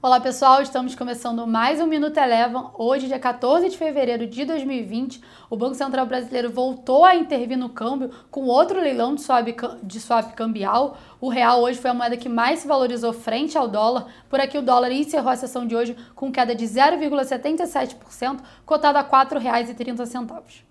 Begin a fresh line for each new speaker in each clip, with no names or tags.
Olá pessoal, estamos começando mais um Minuto Eleven. Hoje, dia 14 de fevereiro de 2020, o Banco Central Brasileiro voltou a intervir no câmbio com outro leilão de swap, de swap cambial. O real hoje foi a moeda que mais se valorizou frente ao dólar. Por aqui, o dólar encerrou a sessão de hoje com queda de 0,77%, cotado a R$ 4,30.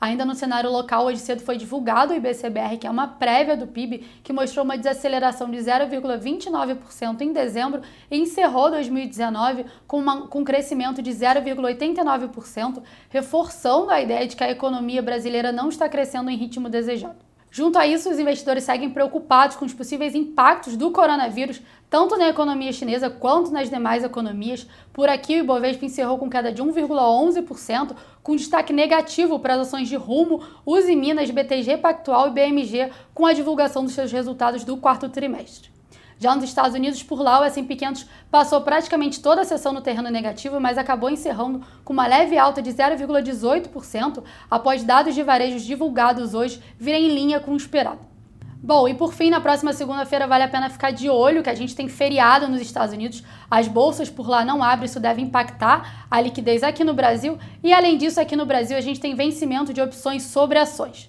Ainda no cenário local, hoje cedo foi divulgado o IBCBR, que é uma prévia do PIB, que mostrou uma desaceleração de 0,29% em dezembro e encerrou 2019 com, uma, com um crescimento de 0,89%, reforçando a ideia de que a economia brasileira não está crescendo em ritmo desejado. Junto a isso, os investidores seguem preocupados com os possíveis impactos do coronavírus, tanto na economia chinesa quanto nas demais economias. Por aqui, o Ibovespa encerrou com queda de 1,11%, com destaque negativo para as ações de Rumo, Uzi Minas, BTG Pactual e BMG, com a divulgação dos seus resultados do quarto trimestre. Já nos Estados Unidos, por lá, o S&P 500 passou praticamente toda a sessão no terreno negativo, mas acabou encerrando com uma leve alta de 0,18% após dados de varejos divulgados hoje virem em linha com o esperado. Bom, e por fim, na próxima segunda-feira vale a pena ficar de olho que a gente tem feriado nos Estados Unidos, as bolsas por lá não abrem, isso deve impactar a liquidez aqui no Brasil, e além disso, aqui no Brasil a gente tem vencimento de opções sobre ações.